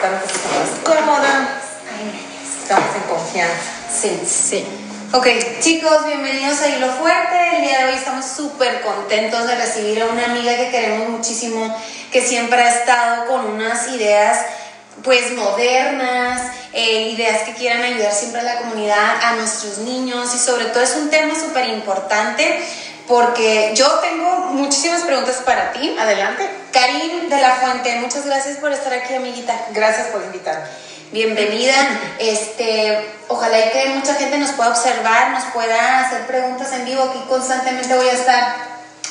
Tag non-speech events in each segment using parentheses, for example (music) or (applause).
sentar un poquito más cómoda. Estamos en confianza. Sí, sí. Ok, chicos, bienvenidos a Hilo Fuerte. El día de hoy estamos súper contentos de recibir a una amiga que queremos muchísimo, que siempre ha estado con unas ideas pues modernas, eh, ideas que quieran ayudar siempre a la comunidad, a nuestros niños y sobre todo es un tema súper importante porque yo tengo muchísimas preguntas para ti. Adelante. Karim de la Fuente, muchas gracias por estar aquí, amiguita. Gracias por invitarme. Bienvenida. Este, ojalá y que mucha gente nos pueda observar, nos pueda hacer preguntas en vivo. Aquí constantemente voy a estar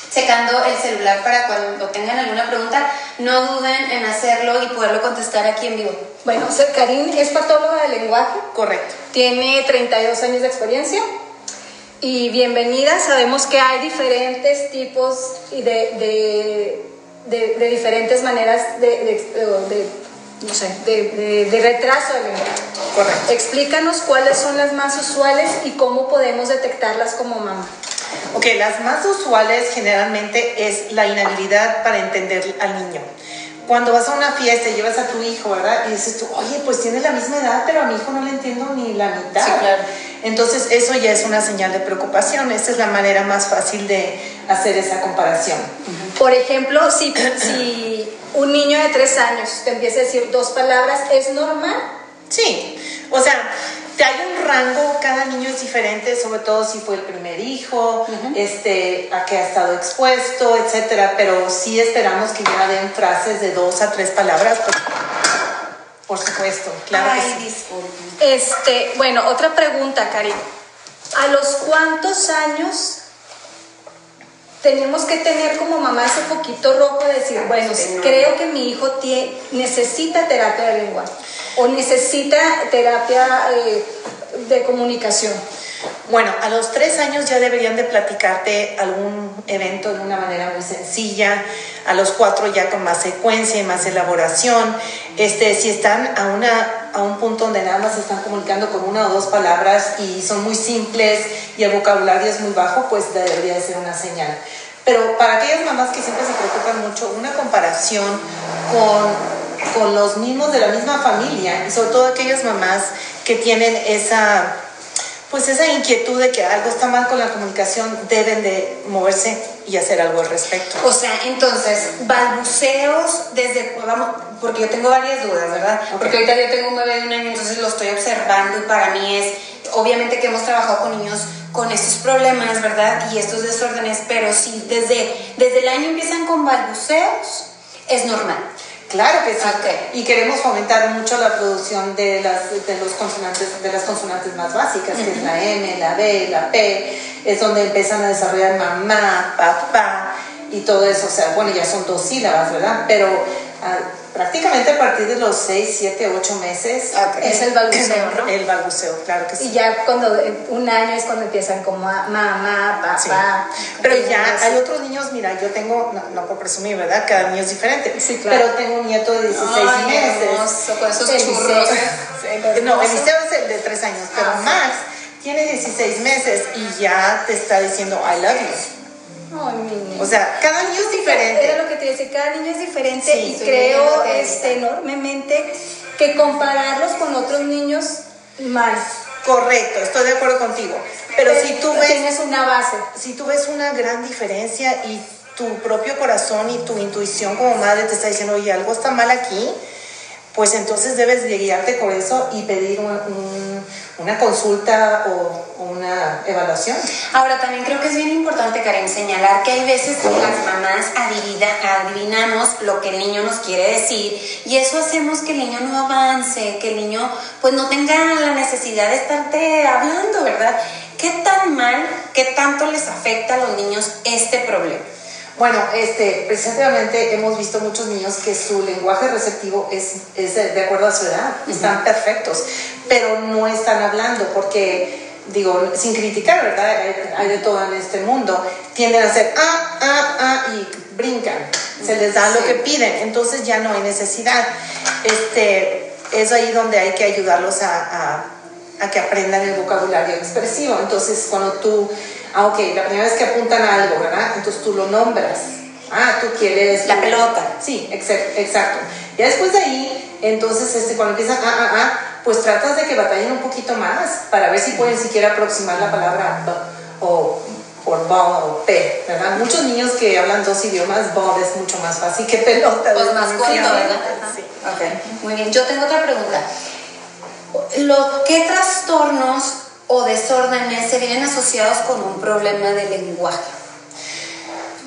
checando el celular para cuando tengan alguna pregunta, no duden en hacerlo y poderlo contestar aquí en vivo. Bueno, Karim es patóloga de lenguaje. Correcto. Tiene 32 años de experiencia. Y bienvenida, sabemos que hay diferentes tipos y de, de, de, diferentes maneras de, no sé, de, retraso del lenguaje. Correcto. Explícanos cuáles son las más usuales y cómo podemos detectarlas como mamá. Ok, las más usuales generalmente es la inhabilidad para entender al niño. Cuando vas a una fiesta y llevas a tu hijo, ¿verdad? Y dices tú, oye, pues tiene la misma edad, pero a mi hijo no le entiendo ni la mitad. Sí, claro. Entonces, eso ya es una señal de preocupación. Esa es la manera más fácil de hacer esa comparación. Por ejemplo, si, si un niño de tres años te empieza a decir dos palabras, ¿es normal? Sí. O sea, hay un rango, cada niño es diferente, sobre todo si fue el primer hijo, este, a que ha estado expuesto, etcétera, pero sí esperamos que ya den frases de dos a tres palabras. Por, supuesto, claro Ay, que sí. Este, bueno, otra pregunta, Cari. ¿A los cuántos años tenemos que tener como mamá ese poquito rojo de decir, bueno, creo que mi hijo tiene, necesita terapia de lengua o necesita terapia eh, de comunicación? Bueno, a los tres años ya deberían de platicarte algún evento de una manera muy sencilla, a los cuatro ya con más secuencia y más elaboración. Este, si están a, una, a un punto donde nada más están comunicando con una o dos palabras y son muy simples y el vocabulario es muy bajo, pues debería de ser una señal. Pero para aquellas mamás que siempre se preocupan mucho, una comparación con, con los mismos de la misma familia y sobre todo aquellas mamás que tienen esa pues esa inquietud de que algo está mal con la comunicación, deben de moverse y hacer algo al respecto. O sea, entonces, balbuceos desde, vamos, porque yo tengo varias dudas, ¿verdad? Porque ahorita yo tengo un bebé de un año, entonces lo estoy observando y para mí es, obviamente que hemos trabajado con niños con estos problemas, ¿verdad? Y estos desórdenes, pero si desde, desde el año empiezan con balbuceos, es normal. Claro que sí. Y queremos fomentar mucho la producción de las, de los consonantes, de las consonantes más básicas, que es la M, la B, la P, es donde empiezan a desarrollar mamá, papá y todo eso. O sea, bueno, ya son dos sílabas, ¿verdad? Pero ah, prácticamente a partir de los 6, 7, 8 meses. Es el balbuceo, (laughs) ¿no? El balbuceo, claro que sí. Y ya cuando un año es cuando empiezan como mamá, papá. Pero ya hay otros niños, mira, yo tengo, no, por presumir, ¿verdad? Cada niño es diferente. Sí, claro. Pero tengo un nieto de 16 meses. Hermoso, con esos churros. (laughs) no, Eliseo es el de 3 años, pero Ah, Max tiene 16 meses y ya te está diciendo I love you. Ay, mi niño. O sea, cada niño es diferente. Era lo que te decía, cada niño es diferente Sí, y creo este, enormemente que compararlos con otros niños mal. Correcto, estoy de acuerdo contigo. Pero si tú ves Tienes una base. si tú ves una gran diferencia y tu propio corazón y tu intuición como madre te está diciendo, oye, algo está mal aquí, pues entonces debes de guiarte por eso y pedir un- un- una consulta o, o una evaluación. Ahora, también creo que es bien importante, Karen, señalar que hay veces que las mamás adivina- adivinamos lo que el niño nos quiere decir y eso hacemos que el niño no avance, que el niño pues no tenga la necesidad de estarte hablando, ¿verdad? ¿Qué tan mal, qué tanto les afecta a los niños este problema? Bueno, este, precisamente hemos visto muchos niños que su lenguaje receptivo es, es de de acuerdo a su edad, están perfectos, pero no están hablando porque, digo, sin criticar, ¿verdad? Hay, hay de todo en este mundo, tienden a hacer ah, ah, ah y brincan, se les da lo que piden, entonces ya no hay necesidad. Este, es ahí donde hay que ayudarlos a, a- a que aprendan el vocabulario expresivo. Entonces, cuando tú, ah, ok, la primera vez que apuntan a algo, ¿verdad? Entonces tú lo nombras. Ah, tú quieres... La pelota. Sí, exa- exacto. Ya después de ahí, entonces, este, cuando empiezan, ah, ah, ah, pues tratas de que batallen un poquito más para ver si pueden siquiera aproximar la palabra o por ball o P, ¿verdad? Muchos niños que hablan dos idiomas, ball es mucho más fácil que pelota. Pues más corto, ¿verdad? Sí. Ok, muy bien. Yo tengo otra pregunta. ¿Qué trastornos o desórdenes se vienen asociados con un problema de lenguaje?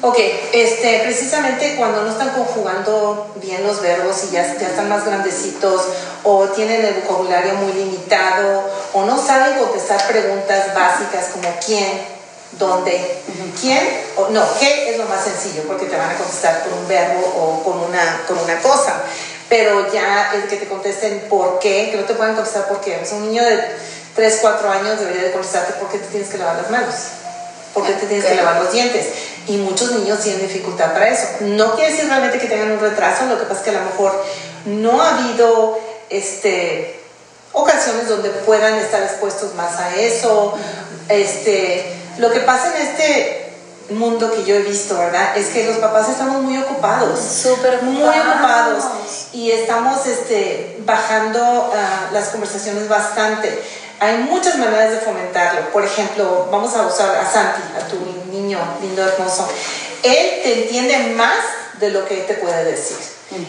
Ok, este, precisamente cuando no están conjugando bien los verbos y ya, ya están más grandecitos o tienen el vocabulario muy limitado o no saben contestar preguntas básicas como quién, dónde, quién, o no, qué es lo más sencillo porque te van a contestar con un verbo o con una, con una cosa, pero ya el que te contesten por qué, que no te puedan contestar por qué, un niño de 3, 4 años debería de contestarte por qué te tienes que lavar las manos por qué te tienes que lavar los dientes. Y muchos niños tienen dificultad para eso. No quiere decir realmente que tengan un retraso, lo que pasa es que a lo mejor no ha habido este, ocasiones donde puedan estar expuestos más a eso. Este, lo que pasa en este mundo que yo he visto, ¿verdad? Es que los papás estamos muy ocupados. Súper Muy ocupados. Y estamos este, bajando ah, las conversaciones bastante. Hay muchas maneras de fomentarlo. Por ejemplo, vamos a usar a Santi, a tu niño lindo, hermoso. Él te entiende más de lo que te puede decir.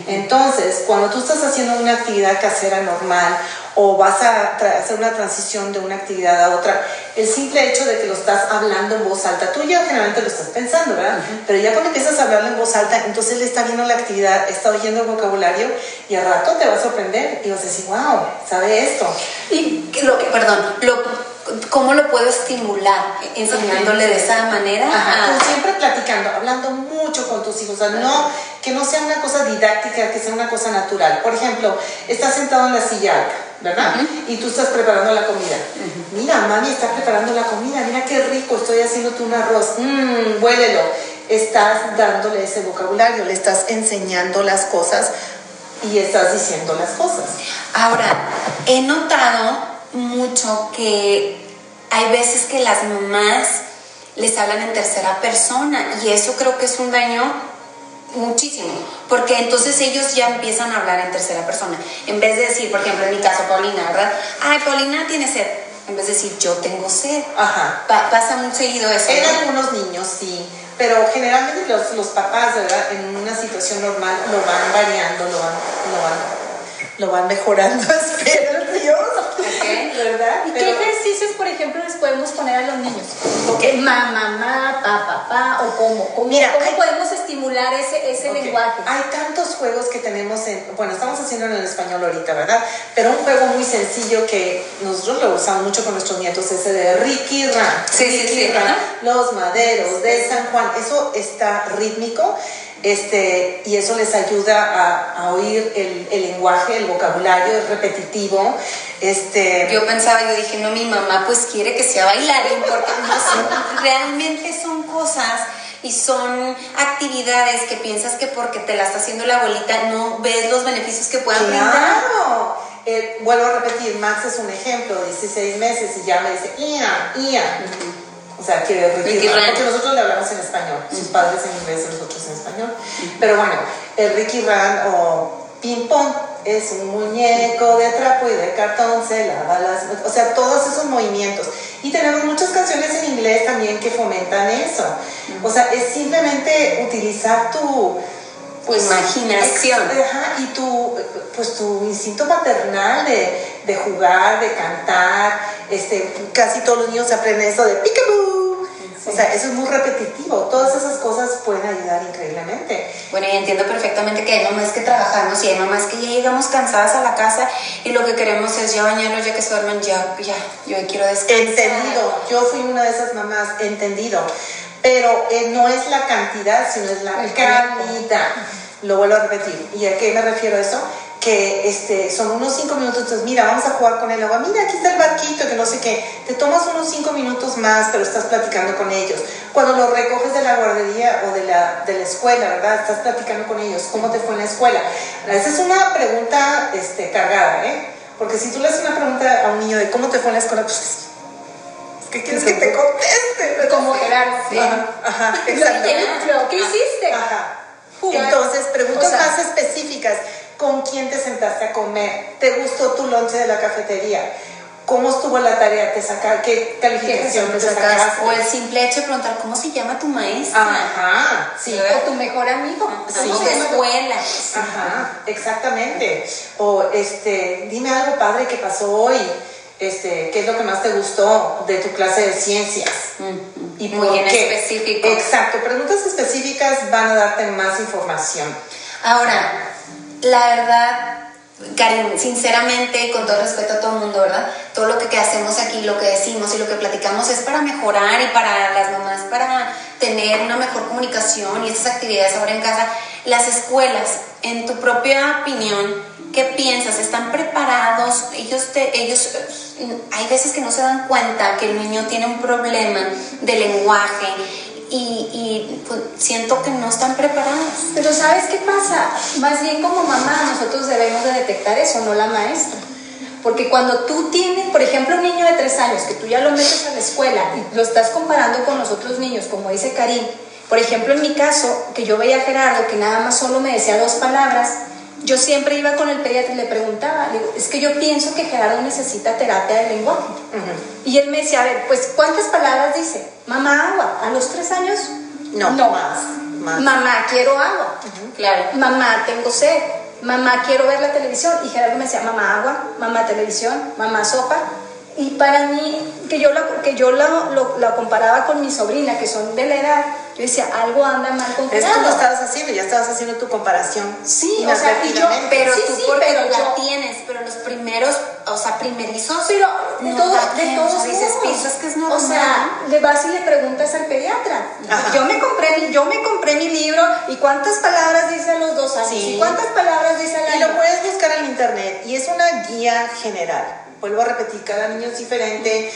Entonces, cuando tú estás haciendo una actividad casera normal o vas a hacer una transición de una actividad a otra, el simple hecho de que lo estás hablando en voz alta, tú ya generalmente lo estás pensando, ¿verdad? Pero ya cuando empiezas a hablarlo en voz alta, entonces él está viendo la actividad, está oyendo el vocabulario y al rato te va a sorprender y vas a decir, wow, sabe esto. Y lo que, perdón, lo ¿Cómo lo puedo estimular? Enseñándole de esa manera. Ajá, siempre platicando, hablando mucho con tus hijos. O sea, no, que no sea una cosa didáctica, que sea una cosa natural. Por ejemplo, estás sentado en la silla alta, ¿verdad? Y tú estás preparando la comida. Mira, mami está preparando la comida. Mira qué rico, estoy haciéndote un arroz. Mmm, huélelo. Estás dándole ese vocabulario, le estás enseñando las cosas y estás diciendo las cosas. Ahora, he notado mucho que hay veces que las mamás les hablan en tercera persona y eso creo que es un daño muchísimo, porque entonces ellos ya empiezan a hablar en tercera persona, en vez de decir, por ejemplo, en mi caso, Paulina, ¿verdad? Ay, Paulina tiene sed, en vez de decir, yo tengo sed. Ajá. pasa muy seguido eso. En algunos niños, sí, pero generalmente los, los, papás, ¿verdad? En una situación normal lo van variando, lo van, lo van, lo van mejorando, (laughs) espero Dios. ¿Verdad? ¿Y qué ejercicios, por ejemplo, les podemos poner a los niños? Okay. Ma, mamá, pa, papá, o cómo. ¿Cómo, Mira, ¿cómo podemos estimular ese, ese lenguaje? Hay tantos juegos que tenemos en. Bueno, estamos haciendo en español ahorita, ¿verdad? Pero un juego muy sencillo que nosotros lo usamos mucho con nuestros nietos, ese de Ricky Ran. Sí, sí, sí. Los Maderos de San Juan. Eso está rítmico este, y eso les ayuda a, oír el, el, lenguaje, el vocabulario, es repetitivo. Este, yo pensaba, yo dije, no, mi mamá pues quiere que sea bailarín, porque no son, realmente son cosas y son actividades que piensas que porque te la está haciendo la abuelita no ves los beneficios que puedan brindar. Claro. Eh, vuelvo a repetir, Max es un ejemplo, 16 meses y ya me dice, ia, ia. O sea, quiere Ricky, Ran, porque nosotros le hablamos en español, sus padres en inglés, nosotros en español. Pero bueno, el Ricky Ran o Ping Pong es un muñeco de trapo y de cartón, se lava las... O sea, todos esos movimientos. Y tenemos muchas canciones en inglés también que fomentan eso. O sea, es simplemente utilizar tu... Pues, imaginación. Ajá, y tu, pues, tu instinto maternal de, de jugar, de cantar. Este, casi todos los niños aprenden eso de peekaboo o sea, eso es muy repetitivo. Todas esas cosas pueden ayudar increíblemente. Bueno, y entiendo perfectamente que hay mamás que trabajamos y hay mamás que ya llegamos cansadas a la casa y lo que queremos es ya bañarnos, ya que se duermen, ya, ya, yo quiero descansar. Entendido. Yo fui una de esas mamás, entendido. Pero eh, no es la cantidad, sino es la calidad. Lo vuelvo a repetir. ¿Y a qué me refiero a eso? que este, son unos cinco minutos, entonces mira, vamos a jugar con el agua, mira, aquí está el barquito, que no sé qué, te tomas unos cinco minutos más, pero estás platicando con ellos. Cuando los recoges de la guardería o de la, de la escuela, ¿verdad? Estás platicando con ellos, ¿cómo te fue en la escuela? Esa es una pregunta este, cargada, ¿eh? Porque si tú le haces una pregunta a un niño de cómo te fue en la escuela, pues ¿Qué quieres que te conteste? Como Gerardo. Sí. Ajá, ajá, exacto. ¿Qué hiciste? Ajá. Entonces, preguntas más específicas con quién te sentaste a comer, te gustó tu lonche de la cafetería, cómo estuvo la tarea, te saca, qué calificación te sacaste. O el simple hecho de preguntar cómo se llama tu maestra. Ajá, sí. O tu mejor amigo. Sí. Tu escuela. Ajá, exactamente. O este, dime algo padre que pasó hoy. Este, ¿qué es lo que más te gustó de tu clase de ciencias? Y Muy bien específico. Exacto, preguntas específicas van a darte más información. Ahora, la verdad, Karim, sinceramente, con todo respeto a todo el mundo, ¿verdad? Todo lo que, hacemos aquí, lo que decimos y lo que platicamos es para mejorar y para las mamás, para tener una mejor comunicación y esas actividades ahora en casa. Las escuelas, en tu propia opinión, ¿qué piensas? ¿Están preparados? Ellos, te, ellos, hay veces que no se dan cuenta que el niño tiene un problema de lenguaje y, pues, siento que no están preparados. Pero ¿sabes qué pasa? Más bien como mamá nosotros debemos de detectar eso, no la maestra. Porque cuando tú tienes, por ejemplo, un niño de tres años, que tú ya lo metes a la escuela y lo estás comparando con los otros niños, como dice Karim, por ejemplo, en mi caso, que yo veía a Gerardo que nada más solo me decía dos palabras, yo siempre iba con el pediatra y le preguntaba, es que yo pienso que Gerardo necesita terapia de lenguaje. Y él me decía, a ver, pues ¿cuántas palabras dice? Mamá, agua. ¿A los tres años? No, no. más. Mamá, quiero agua. Claro. Mamá, tengo sed. Mamá, quiero ver la televisión. Y Gerardo me decía, mamá, agua. Mamá, televisión. Mamá, sopa. Y para mí, que yo, la, que yo la, la comparaba con mi sobrina, que son de la edad, yo decía, algo anda mal con Eso lo estabas haciendo, ya estabas haciendo tu comparación. Sí, o sea, y yo, pero tú porque pero la tienes, pero los primeros, o sea, primerizos. Pero de, todo, de todos dices, piensas que es normal. O sea, le vas y le preguntas al pediatra. Yo me compré mi, yo me compré mi libro y cuántas palabras dice a los dos años y cuántas palabras dice al año. Y lo puedes buscar en internet y es una guía general. Vuelvo a repetir, cada niño es diferente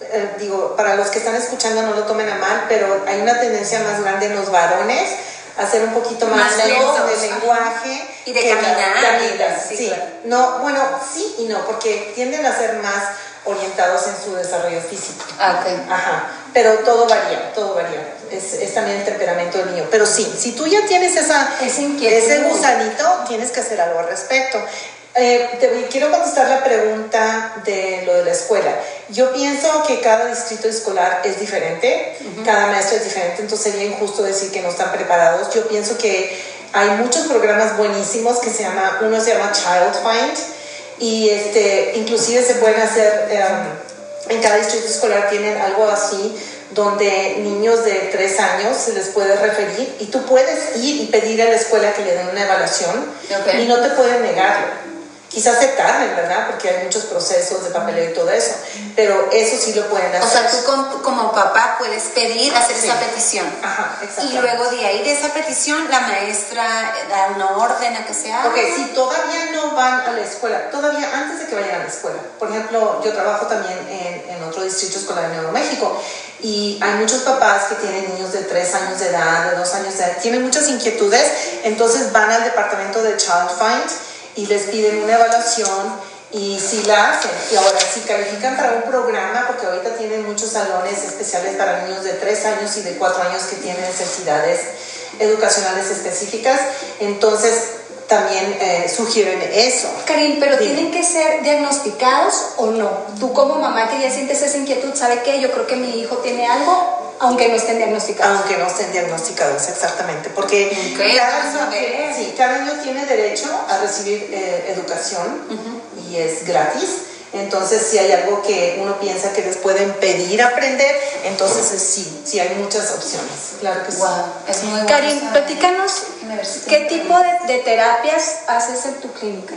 eh, digo, para los que están escuchando no lo tomen a mal, pero hay una tendencia más grande en los varones a ser un poquito más, más lento de lenguaje y de caminar. sí, no, bueno, sí y no, porque tienden a ser más orientados en su desarrollo físico. Ah, okay. Ajá, pero todo varía, todo varía. Es, es, también el temperamento del niño. Pero sí, si tú ya tienes esa, ese gusanito, tienes que hacer algo al respecto. Eh, te quiero contestar la pregunta de lo de la escuela. Yo pienso que cada distrito escolar es diferente, cada maestro es diferente, entonces sería injusto decir que no están preparados. Yo pienso que hay muchos programas buenísimos que se llama, uno se llama Child Find y este, inclusive se pueden hacer, em, en cada distrito escolar tienen algo así donde niños de tres años se les puede referir y tú puedes ir y pedir a la escuela que le den una evaluación y no te pueden negarlo. Quizás se tarden, ¿verdad? Porque hay muchos procesos de papeleo y todo eso, pero eso sí lo pueden hacer. O sea, tú como, papá puedes pedir hacer esa petición. Ajá, Y luego de ahí de esa petición, la maestra da una orden a que sea. Ok, si todavía no van a la escuela, todavía antes de que vayan a la escuela. Por ejemplo, yo trabajo también en, en otro distrito escolar en Nuevo México y hay muchos papás que tienen niños de 3 años de edad, de 2 años de edad, tienen muchas inquietudes, entonces van al departamento de Child Find y les piden una evaluación y si la hacen, y ahora si califican para un programa, porque ahorita tienen muchos salones especiales para niños de 3 años y de 4 años que tienen necesidades educacionales específicas, entonces también eh, sugieren eso. Karim, pero tienen que ser diagnosticados o no. Tú como mamá que ya sientes esa inquietud, ¿sabe qué? Yo creo que mi hijo tiene algo, aunque no estén diagnosticados. Aunque no estén diagnosticados, exactamente. Porque cada, niño, tiene derecho a recibir eh, educación y es gratis. Entonces, si hay algo que uno piensa que les puede impedir aprender, entonces sí, sí hay muchas opciones. Claro que sí. Es muy Karim, platícanos qué tipo de terapias haces en tu clínica.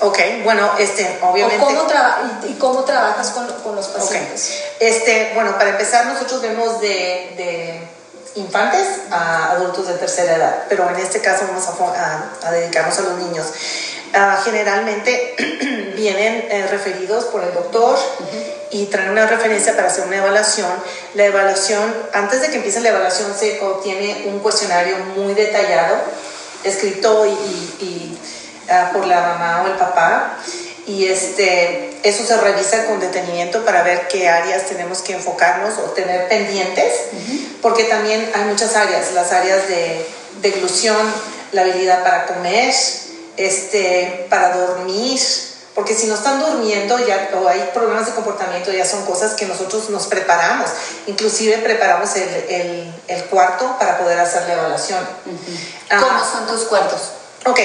Ok, bueno, este, obviamente. cómo y, cómo trabajas con, con los pacientes? Este, bueno, para empezar, nosotros vemos de, de, infantes a adultos de tercera edad, pero en este caso vamos a, a, dedicarnos a los niños. Uh, generalmente (clears throat) vienen eh, referidos por el doctor y traen una referencia para hacer una evaluación. La evaluación, antes de que empiece la evaluación, se obtiene un cuestionario muy detallado, escrito y, y Ah, por la mamá o el papá y este, eso se revisa con detenimiento para ver qué áreas tenemos que enfocarnos o tener pendientes, porque también hay muchas áreas, las áreas de deglución, la habilidad para comer, este, para dormir, porque si no están durmiendo ya, o hay problemas de comportamiento, ya son cosas que nosotros nos preparamos. Inclusive preparamos el, el, el cuarto para poder hacer la evaluación. Ah. ¿Cómo son tus cuartos? Ok,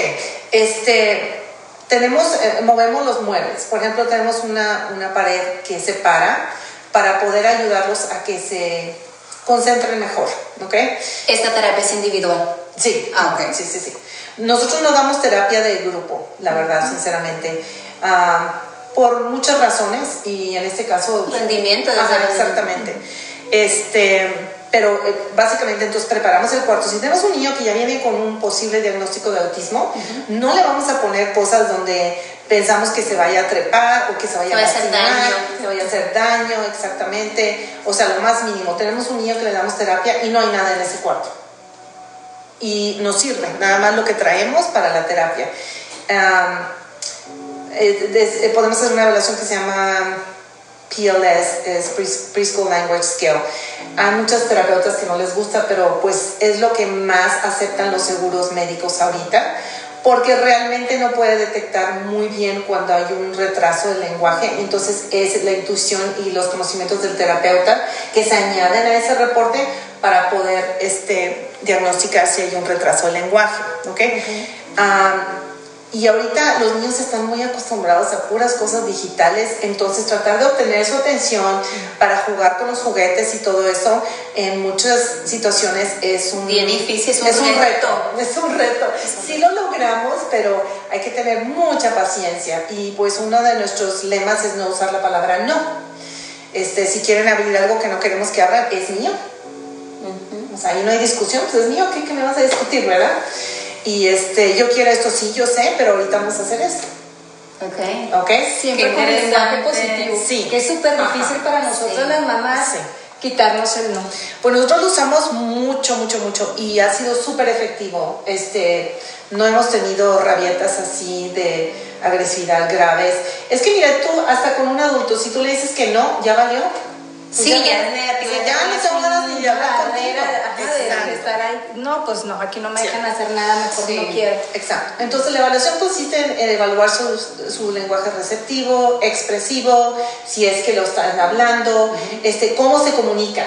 este, tenemos, eh, movemos los muebles. Por ejemplo, tenemos una, una pared que separa para poder ayudarlos a que se concentren mejor, ¿ok? ¿Esta terapia es individual? Sí. Ah, ok. Sí, sí, sí. Nosotros no damos terapia de grupo, la verdad, sinceramente. Ah, por muchas razones y en este caso... Rendimiento. Ajá, exactamente. Este, pero eh, básicamente entonces preparamos el cuarto. Si tenemos un niño que ya viene con un posible diagnóstico de autismo, no le vamos a poner cosas donde pensamos que se vaya a trepar o que se vaya Se a hacer daño. que vaya a hacer daño, exactamente. O sea, lo más mínimo. Tenemos un niño que le damos terapia y no hay nada en ese cuarto. Y nos sirve, nada más lo que traemos para la terapia. Eh, des- eh, podemos hacer una evaluación que se llama PLS, es Pres- Preschool Language Scale. Hay muchas terapeutas que no les gusta, pero pues es lo que más aceptan los seguros médicos ahorita, porque realmente no puede detectar muy bien cuando hay un retraso del lenguaje, entonces es la intuición y los conocimientos del terapeuta que se añaden a ese reporte para poder este, diagnosticar si hay un retraso del lenguaje, ¿ok? Am, y ahorita los niños están muy acostumbrados a puras cosas digitales, entonces tratar de obtener su atención para jugar con los juguetes y todo eso en muchas situaciones es un, Bien difícil, es un reto. reto. Es un reto. Sí lo logramos, pero hay que tener mucha paciencia y pues uno de nuestros lemas es no usar la palabra no. Este, si quieren abrir algo que no queremos que abran, es mío. O sea, ahí no hay discusión, pues es mío, ¿qué, qué me vas a discutir, verdad? Y este, yo quiero esto, sí, yo sé, pero ahorita vamos a hacer esto, Ok. ¿ok? Siempre con interesante. positivo. Sí. Que es súper Ajá. difícil para nosotros Sí. las mamás Sí. quitarnos el no. Pues nosotros lo usamos mucho, mucho, mucho y ha sido súper efectivo. Este, no hemos tenido rabietas así de agresividad graves. Es que mira, tú hasta con un adulto, si tú le dices que no, ya valió. Sí, ya Sí, ya no tienes tengo ganas ni de hablar contigo. ajá, de- estar ahí. No, pues no, aquí no me Sí. dejan hacer nada, mejor Sí. no quiero. Exacto. Entonces la evaluación consiste en, en evaluar su, su lenguaje receptivo, expresivo, si es que lo están hablando, este, cómo se comunican.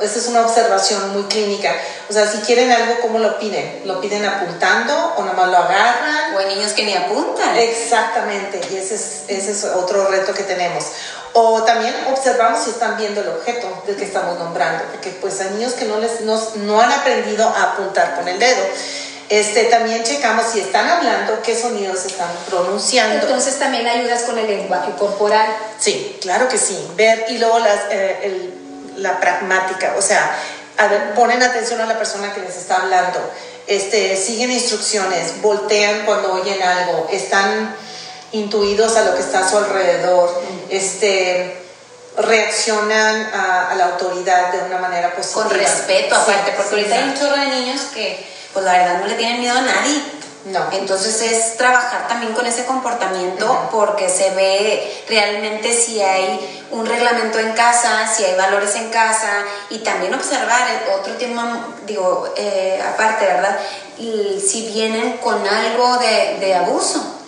Esa es una observación muy clínica. O sea, si quieren algo, ¿cómo lo piden? ¿Lo piden apuntando o nomás lo agarran? O hay niños que ni apuntan. Exactamente, y ese es, ese es otro reto que tenemos. O también observamos si están viendo el objeto del que estamos nombrando, porque pues hay niños que no, les, no, no han aprendido a apuntar con el dedo. Este, también checamos si están hablando, qué sonidos están pronunciando. Entonces también ayudas con el lenguaje corporal. Sí, claro que sí. Ver y luego las, eh, el- la pragmática, o sea, a ver, ponen atención a la persona que les está hablando, este, siguen instrucciones, voltean cuando oyen algo, están intuidos a lo que está a su alrededor, este, reaccionan a, a la autoridad de una manera positiva. Con respeto, Sí, aparte, porque sí, ahorita hay un chorro de niños que, pues la verdad, no le tienen miedo a nadie. No. Entonces es trabajar también con ese comportamiento porque se ve realmente si hay un reglamento en casa, si hay valores en casa y también observar el otro tema, digo, eh, aparte, ¿verdad? Y si vienen con algo de, de abuso.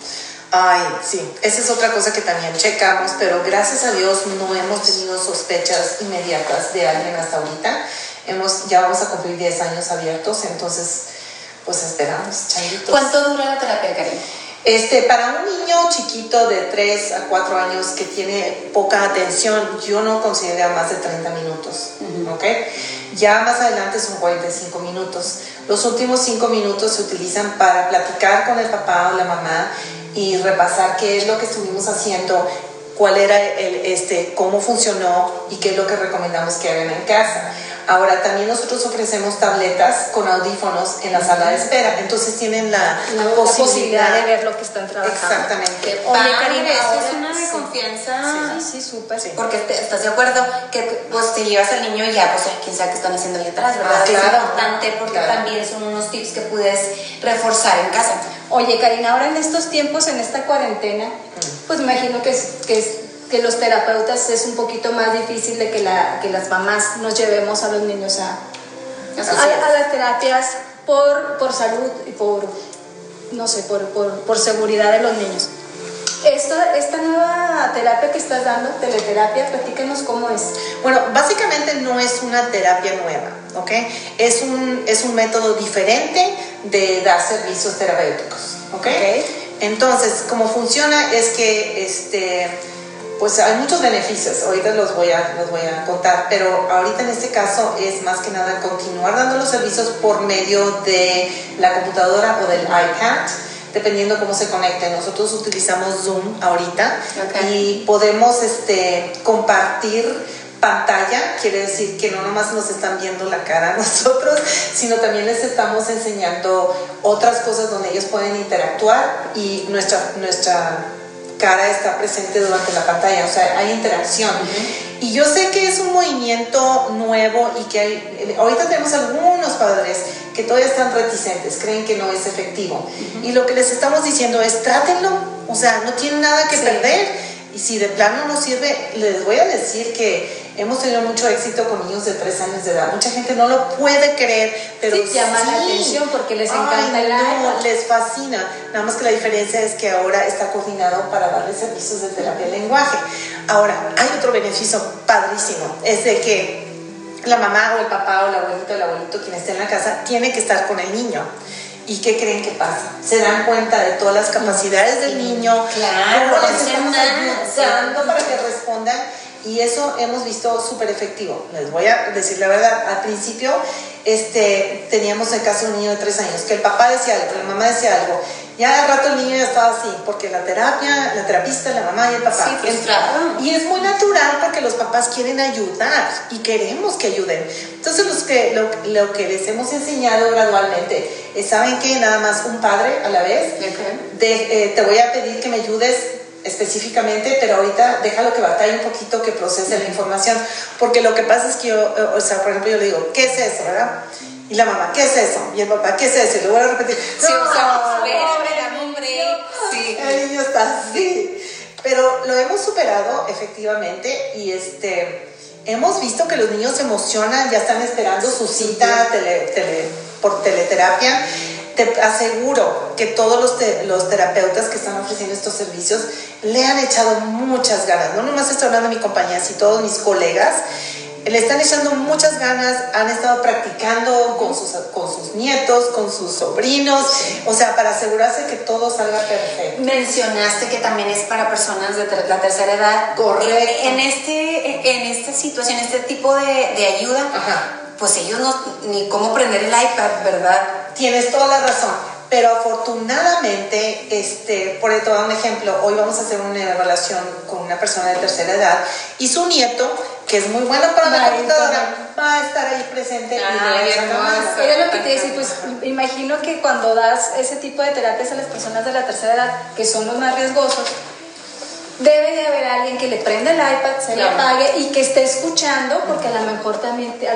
Ay, sí, esa es otra cosa que también checamos, pero gracias a Dios no hemos tenido sospechas inmediatas de alguien hasta ahorita. Hemos, ya vamos a cumplir 10 años abiertos, entonces, pues esperamos, changuitos. ¿Cuánto dura la terapia, Karen? Este, para un niño chiquito de 3 a 4 años que tiene poca atención, yo no considero más de 30 minutos, ¿ok? Ya más adelante son 45 minutos. Los últimos 5 minutos se utilizan para platicar con el papá o la mamá y repasar qué es lo que estuvimos haciendo, cuál era el, este, cómo funcionó y qué es lo que recomendamos que hagan en casa. Ahora, también nosotros ofrecemos tabletas con audífonos en la sala de espera, entonces tienen la, La, la posibilidad de ver lo que están trabajando. Exactamente. Oye, Karina, eso es una de sí. confianza. Sí, sí, súper. Sí. Porque te- estás de acuerdo que pues te llevas al niño y ya, pues quién sabe qué están haciendo ahí atrás, ¿verdad? Ah, Es claro. importante porque Claro. también son unos tips que puedes reforzar en casa. Oye, Karina, ahora en estos tiempos, en esta cuarentena, pues me imagino que, es- que, es- que los terapeutas es un poquito más difícil de que, la, que las mamás nos llevemos a los niños a, a, a las terapias por, por salud y por, no sé, por, por, por seguridad de los niños. Esta, esta nueva terapia que estás dando, teleterapia, platícanos cómo es. Bueno, básicamente no es una terapia nueva, ¿ok? Es un, es un método diferente de dar servicios terapéuticos, ¿ok? Ok. Entonces, cómo funciona es que, este, pues hay muchos beneficios, ahorita los voy, a, los voy a contar, pero ahorita en este caso es más que nada continuar dando los servicios por medio de la computadora o del iPad dependiendo cómo se conecte. Nosotros utilizamos Zoom ahorita Ok. y podemos este, compartir pantalla, quiere decir que no nomás nos están viendo la cara a (laughs) nosotros, sino también les estamos enseñando otras cosas donde ellos pueden interactuar y nuestra, nuestra cara está presente durante la pantalla, o sea, hay interacción. Y yo sé que es un movimiento nuevo y que hay, ahorita tenemos algunos padres que todavía están reticentes, creen que no es efectivo. Y lo que les estamos diciendo es, trátenlo, o sea, no tienen nada que Sí. perder. Y si de plano no sirve, les voy a decir que hemos tenido mucho éxito con niños de 3 años de edad. Mucha gente no lo puede creer, pero Sí, llama la atención porque les encanta Ay, el no, les fascina. Nada más que la diferencia es que ahora está coordinado para darle servicios de terapia de lenguaje. Ahora, hay otro beneficio padrísimo, es de que la mamá o el papá o la abuelita o el abuelito, quien esté en la casa, tiene que estar con el niño. ¿Y qué creen que pasa? Se dan cuenta de todas las capacidades del niño, Claro, cómo les estamos ayudando para que respondan y eso hemos visto súper efectivo. Les voy a decir la verdad, al principio este, teníamos el caso de un niño de tres años, que el papá decía algo, la mamá decía algo, ya al rato el niño ya estaba así, porque la terapia, la terapista, la mamá y el papá. Sí, frustrado. Y es muy natural porque los papás quieren ayudar y queremos que ayuden. Entonces los que, lo, lo que les hemos enseñado gradualmente es, ¿saben qué? Nada más un padre a la vez. Ok. De, eh, te voy a pedir que me ayudes específicamente, pero ahorita déjalo que batalle un poquito, que procese la información, porque lo que pasa es que yo, eh, o sea, por ejemplo, yo le digo, ¿qué es eso, verdad? Y la mamá, ¿qué es eso? Y el papá, ¿qué es eso? Y le voy a repetir, Sí, o sea, "No, espérame, break. Sí. el niño está así. Pero lo hemos superado efectivamente y este hemos visto que los niños se emocionan, ya están esperando su cita tele- tele- por teleterapia. Te aseguro que todos los, te- los terapeutas que están ofreciendo estos servicios le han echado muchas ganas. No nomás estoy hablando de mi compañía, sino todos mis colegas. Le están echando muchas ganas, han estado practicando con sus, con sus nietos, con sus sobrinos, o sea, para asegurarse que todo salga perfecto. Mencionaste que también es para personas de ter- la tercera edad. Correcto. En, este, en esta situación, este tipo de, de ayuda, Ajá. pues ellos no, ni cómo prender el iPad, ¿verdad? Tienes toda la razón. Pero afortunadamente, este, por te voy a dar un ejemplo, hoy vamos a hacer una evaluación con una persona de tercera edad y su nieto, que es muy bueno para la computadora, va a estar ahí presente y le va a Ay, echar la mano. hermoso. Era lo que te decía, pues imagino que cuando das ese tipo de terapias a las personas de la tercera edad, que son los más riesgosos, debe de haber alguien que le prenda el iPad, se le apague y que esté escuchando, porque a lo mejor también te-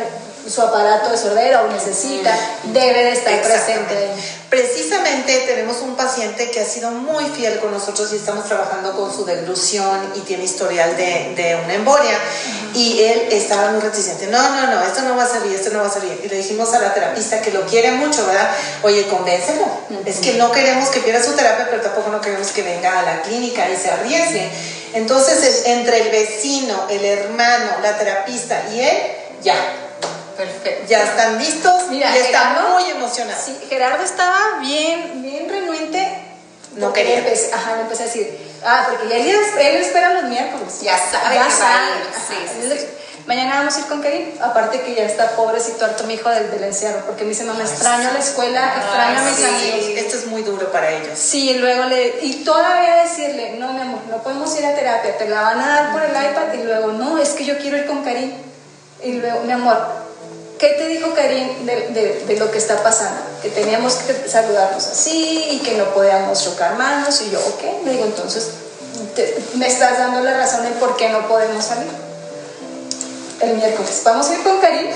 su aparato de sordera o necesita, debe de estar presente. Precisamente tenemos un paciente que ha sido muy fiel con nosotros y estamos trabajando con su deglución y tiene historial de, de una embolia. Y él estaba muy reticente. No, no, no, esto no va a salir, esto no va a salir. Y le dijimos a la terapista que lo quiere mucho, ¿verdad? Oye, convéncelo. Es que no queremos que pierda su terapia, pero tampoco no queremos que venga a la clínica y se arriesgue. Entonces, es- entre el vecino, el hermano, la terapista y él, ya, Perfecto. ya están listos Mira, y están Gerardo, muy emocionados. Sí, Gerardo estaba bien, bien renuente. No quería. empecé- ajá, le empecé a decir, ah, porque ya él, él espera los miércoles. Ya sabe Ya sabe, sí, sí, le- Mañana vamos a ir con Karim, aparte que ya está pobrecito harto mi hijo del, del encierro, porque me dice, mamá, extraño la escuela, extraño a mis sí. amigos. Esto es muy duro para ellos. Sí, y luego le, y todavía decirle, no, mi amor, no podemos ir a terapia, te la van a dar por el iPad, y luego, no, es que yo quiero ir con Karim. Y luego, mi amor, ¿qué te dijo Karim de, de- de lo que está pasando? Que teníamos que saludarnos así y que no podíamos chocar manos. Y yo, ok, le digo, entonces, te- me estás dando la razón en por qué no podemos salir. El miércoles, ¿vamos a ir con Karim?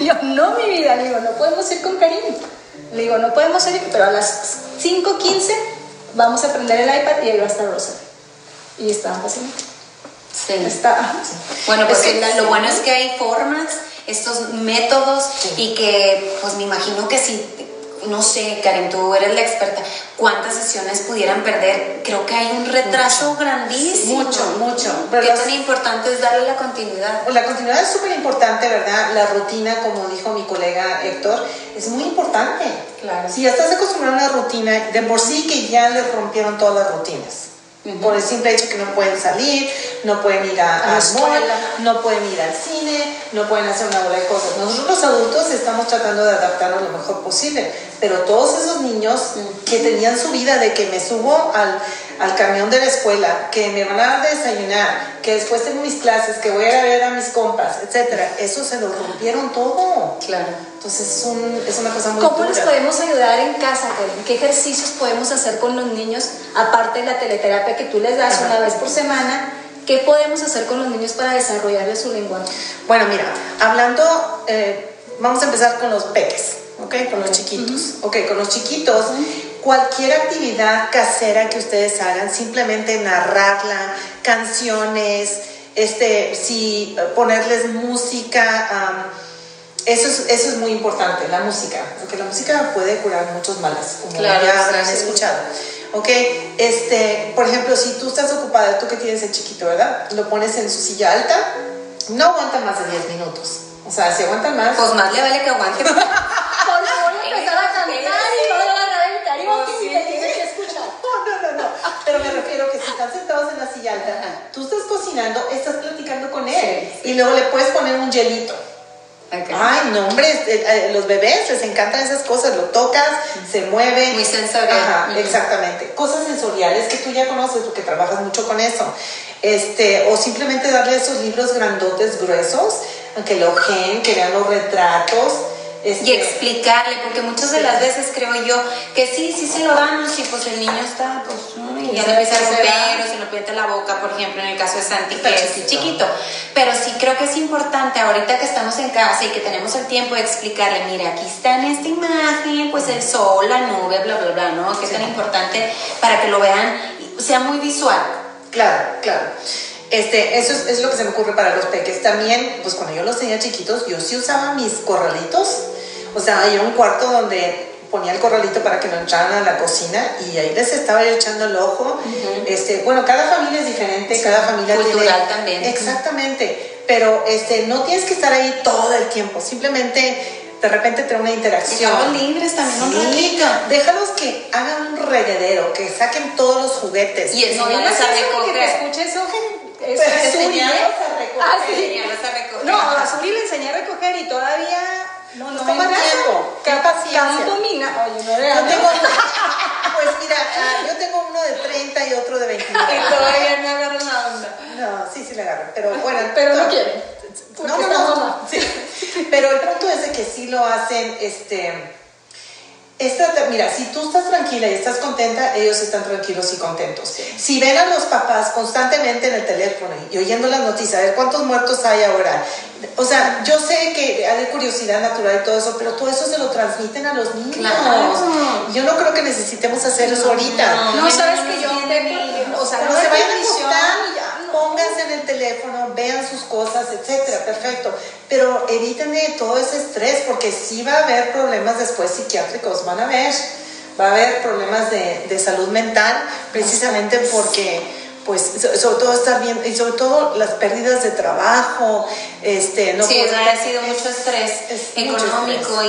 (laughs) yo, no, mi vida, le digo, no podemos ir con Karim. Le digo, no podemos ir, pero a las 5.15 vamos a prender el iPad y ahí va a estar Rosa. Y está fácil. Sí. Está. Bueno, pues Es lo bueno es que hay formas estos métodos y que pues me imagino que si no sé, Karen, tú eres la experta, cuántas sesiones pudieran perder. Creo que hay un retraso grandísimo. Mucho, mucho. Qué tan importante es darle la continuidad. La continuidad es súper importante, ¿verdad? La rutina, como dijo mi colega Héctor, es muy importante. Claro. Si ya estás acostumbrado a una rutina, de por sí que ya le rompieron todas las rutinas. Por el simple hecho que no pueden salir, no pueden ir a, A mall, escuela. no pueden ir al cine, no pueden hacer una bola de cosas. Nosotros los adultos estamos tratando de adaptarnos lo mejor posible, pero todos esos niños que tenían su vida de que me subo al, al camión de la escuela, que me van a desayunar, que después tengo mis clases, que voy a ver a mis compas, etcétera, eso se lo rompieron todo. Claro. Entonces es, un- es una cosa muy ¿Cómo dura. les podemos ayudar en casa, Karen? ¿Qué ejercicios podemos hacer con los niños, aparte de la teleterapia que tú les das Ajá. una vez por semana? ¿Qué podemos hacer con los niños para desarrollarles su lenguaje? Bueno, mira, hablando, eh, vamos a empezar con los peques, ¿ok? Con los chiquitos. Ok, con los chiquitos, cualquier actividad casera que ustedes hagan, simplemente narrarla, canciones, este, si ponerles música, am, eso es, eso es muy importante, la música, porque la música puede curar muchos males, como Claro, ya habrán sí. escuchado. Ok, este, por ejemplo, si tú estás ocupada, tú que tienes el chiquito, ¿verdad? Lo pones en su silla alta, no aguantan más de 10 minutos. O sea, si aguantan más. Pues más le vale que aguante. (laughs) Por favor, empezar a cantar y no le van a ver el karaoke Pues y sí. te tienen que escuchar. No, no, no, no. Pero me refiero que si están sentados en la silla alta, tú estás cocinando, estás platicando con él. Y luego le puedes poner un hielito. Ok. Ay, no, hombre, eh, eh, los bebés les encantan esas cosas, lo tocas, se mueve. Muy sensorial. Ajá, exactamente. Cosas sensoriales que tú ya conoces porque trabajas mucho con eso. Este, o simplemente darle esos libros grandotes, gruesos, que lo ojeen, que vean los retratos. Este, Y explicarle, porque muchas de las veces creo yo que sí, sí se lo damos y pues el niño está, pues, y ya le empieza a romper o se lo pierde la boca, por ejemplo, en el caso de Santi, que es chiquito. Pero sí creo que es importante ahorita que estamos en casa y que tenemos el tiempo de explicarle, mira, aquí está en esta imagen, pues el sol, la nube, bla, bla, bla, ¿no? Que es tan importante para que lo vean, sea muy visual. Claro, claro. Este, eso es, es lo que se me ocurre para los peques. También, pues cuando yo los tenía chiquitos, yo sí usaba mis corralitos. O sea, hay un cuarto donde ponía el corralito para que no entraran a la cocina y ahí les estaba yo echando el ojo. este, bueno, cada familia es diferente, cada familia Cultural tiene... también. Exactamente. Pero este, no tienes que estar ahí todo el tiempo. Simplemente de repente tener una interacción. Dejamos libres también un Sí, ratito. déjalos que hagan un reguedero, que saquen todos los juguetes. Y eso No, les de que te eso, es, es Uri, enseñarlos a recoger. Ah, sí. No, a Suri le enseñé a recoger y todavía no, no Toma hay nada. tiempo, qué Ca- paciencia. Canto mina. Oye, no le Yo tengo, (laughs) pues mira, ah, yo tengo uno de 30 y otro de 29. (laughs) Y todavía no agarran la onda. No, sí, sí le agarro, pero bueno. Pero no to- quiere. No, no, no, sí. Pero el punto es de que sí lo hacen, este... Esta, mira, si tú estás tranquila y estás contenta, ellos están tranquilos y contentos. Si ven a los papás constantemente en el teléfono y oyendo las noticias, a ver cuántos muertos hay ahora. O sea, yo sé que hay curiosidad natural y todo eso, pero todo eso se lo transmiten a los niños. Claro. Yo no creo que necesitemos hacer eso ahorita. no. No, sabes no, que no yo o sea, Cuando no se vayan a pónganse en el teléfono, vean sus cosas, etcétera, perfecto. Pero evítenme todo ese estrés, porque sí va a haber problemas después psiquiátricos, van a haber, va a haber problemas de, de salud mental, precisamente porque, pues, so- sobre todo estar bien, y sobre todo las pérdidas de trabajo, este, no sí, poder- ha sido mucho estrés es mucho económico y,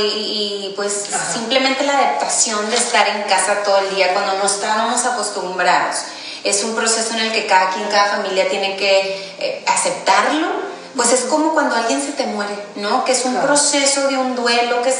y, pues simplemente la adaptación de estar en casa todo el día cuando no estábamos acostumbrados. Es un proceso en el que cada quien, cada familia tiene que eh, aceptarlo. Pues es como cuando alguien se te muere, ¿no? Que es un Claro. proceso de un duelo que es,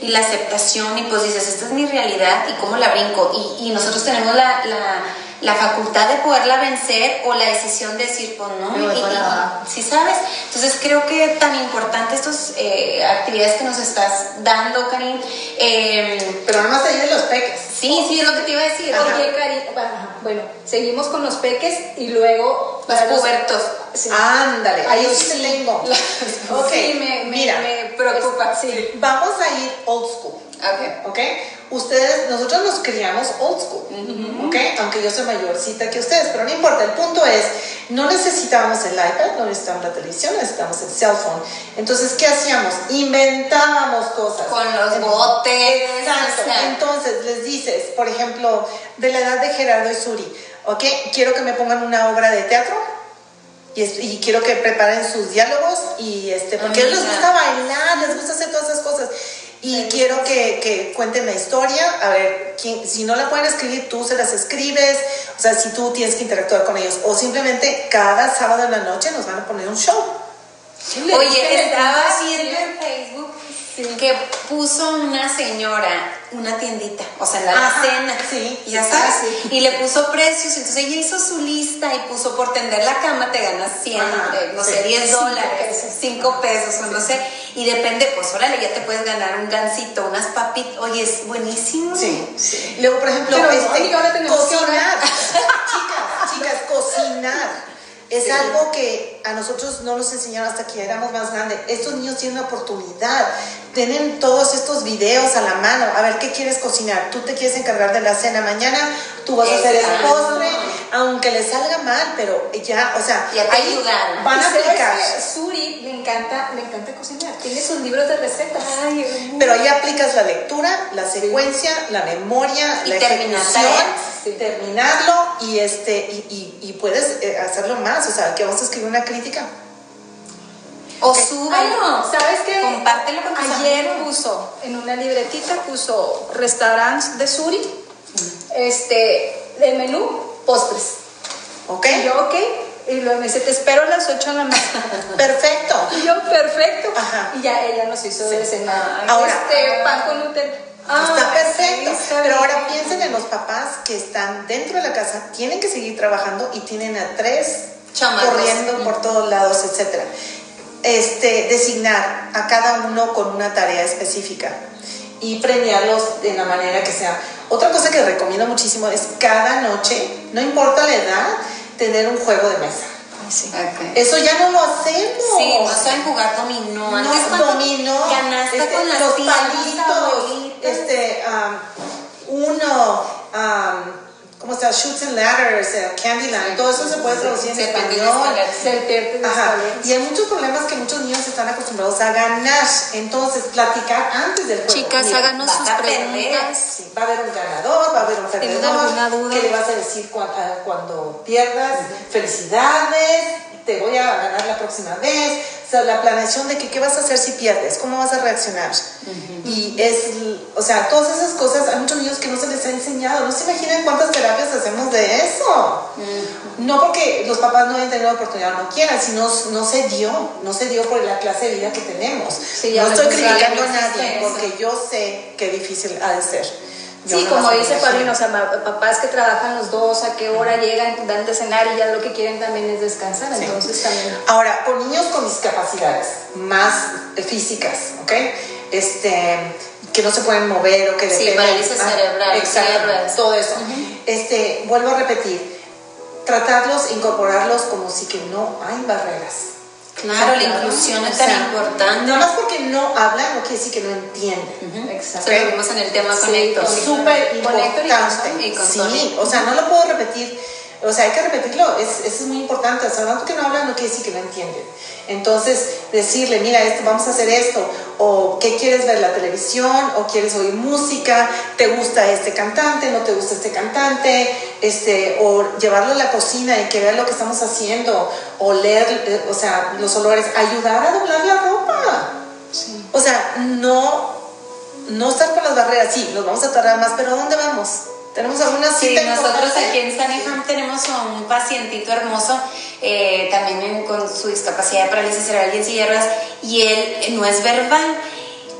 y la aceptación y pues dices, esta es mi realidad y cómo la brinco. Y, y nosotros tenemos la, la, la facultad de poderla vencer o la decisión de decir, pues no, y- y-. ¿Sí sabes? Entonces creo que tan importante estas eh, actividades que nos estás dando, Karim. eh, Pero nada más ahí de los peques. sí, sí, es lo que te iba a decir. Oye, Cari, ajá, bueno, seguimos con los peques y luego Los pubertos. Sí. Ándale, ahí sí sí. tengo. (laughs) Ok, Sí, me, me, mira, me preocupa. Sí. Vamos a ir old school. Ok. ¿ok? Ustedes, nosotros nos criamos old school, ¿ok? Aunque yo soy mayorcita que ustedes, pero no importa, el punto es, no necesitábamos el iPad, no necesitábamos la televisión, necesitábamos el cell phone. Entonces, ¿qué hacíamos? Inventábamos cosas. Con los botes. Exacto. Entonces, les dices, por ejemplo, de la edad de Gerardo y Suri, ¿ok? Quiero que me pongan una obra de teatro. Y, y quiero que preparen sus diálogos y este porque les gusta bailar, les gusta hacer todas esas cosas. Y quiero que, que, cuenten la historia. A ver, si no la pueden escribir, tú se las escribes. O sea, si tú tienes que interactuar con ellos. O simplemente cada sábado en la noche nos van a poner un show. Oye, estaba viendo en Facebook que puso una señora una tiendita, o sea, en la cena, sí, ya sabes, y le puso precios, entonces ella hizo su lista y puso por tender la cama te ganas 100, eh, no sé, 10 dólares, 5 pesos, o no sé, y depende, pues órale, ya te puedes ganar un gansito, unas papitas, oye, es buenísimo. Sí, sí. Luego, por ejemplo, este, cocinar, (laughs) chicas, chicas, cocinar es algo que a nosotros no nos enseñaron hasta que éramos más grandes. Estos niños tienen una oportunidad, tienen todos estos videos a la mano. A ver, ¿qué quieres cocinar? Tú te quieres encargar de la cena mañana, tú vas a hacer el postre, aunque le salga mal, pero ya, o sea, ya ahí van a aplicar. Suri le encanta, le encanta cocinar, tiene sus libros de recetas. pero ahí aplicas la lectura, la secuencia, la memoria, la ejecución terminarlo y este y, y, puedes eh, hacerlo más, o sea, que vamos a escribir una crítica. O súbelo. ¿Sabes qué? Compártelo con tus Ayer puso, en una libretita puso restaurants de Suri, este, de menú, postres. Ok. Y yo, ok. Y luego me dice, te espero a las 8 de la mañana. (laughs) perfecto. Y yo, perfecto. Ajá. Y ya ella nos hizo de cenar. Ahora, este, pan con Nutella. Ah, está perfecto. Pero ahora piensen en los papás que están dentro de la casa, tienen que seguir trabajando y tienen a tres corriendo por todos lados, etcétera. Este, designar a cada uno con una tarea específica y premiarlos de la manera que sea. Otra cosa que recomiendo muchísimo es cada noche, no importa la edad, tener un juego de mesa. Eso ya no lo hacemos. Sí, no saben jugar dominó. Antes no, dominó. Ganaste este, con los palitos. Este, um, uno, um, ¿cómo está? Shoots and Ladders, uh, Candyland, todo eso se puede traducir en español. Ajá. Y hay muchos problemas que muchos niños están acostumbrados a ganar. Entonces, platicar antes del juego. Chicas, háganos sus preguntas. Sí, va a haber un ganador, va a haber un perdedor. ¿Qué le vas a decir cuando, cuando pierdas? Felicidades te voy a ganar la próxima vez, o sea, la planeación de que qué vas a hacer si pierdes, cómo vas a reaccionar. Y es, o sea, todas esas cosas, hay muchos niños que no se les ha enseñado, no se imaginan cuántas terapias hacemos de eso. No porque los papás no hayan tenido la oportunidad o no quieran, sino no se dio, no se dio por la clase de vida que tenemos. no estoy criticando a nadie, porque yo sé qué difícil ha de ser sí, como dice Paulino, o sea, papás que trabajan los dos, a qué hora llegan, dan de cenar y ya lo que quieren también es descansar, entonces también... Ahora, con niños con discapacidades más físicas, ¿ok? Este, que no se pueden mover o que dependen... Sí, parálisis ah, cerebral, exacto, todo eso. este, vuelvo a repetir, tratarlos, incorporarlos como si que no hay barreras. Claro, la inclusión es tan importante. No más porque no hablan, no quiere decir que no entienden. Exacto. Lo vimos en el tema sí, conecto. Súper importante. sí, o sea, no lo puedo repetir o sea, hay que repetirlo, es, eso es muy importante. O sea, tanto que no hablan no quiere decir que no entienden. Entonces, decirle, mira, esto, vamos a hacer esto, o qué quieres ver la televisión, o quieres oír música, te gusta este cantante, no te gusta este cantante, este, o llevarlo a la cocina y que vea lo que estamos haciendo, o leer, eh, o sea, los olores, ayudar a doblar la ropa. O sea, no, no estar por las barreras, sí, nos vamos a tardar más, pero ¿a dónde vamos? ¿Tenemos alguna cita? Sí, nosotros aquí en San tenemos un pacientito hermoso, eh, también con su discapacidad de parálisis cerebral y en silla y él no es verbal,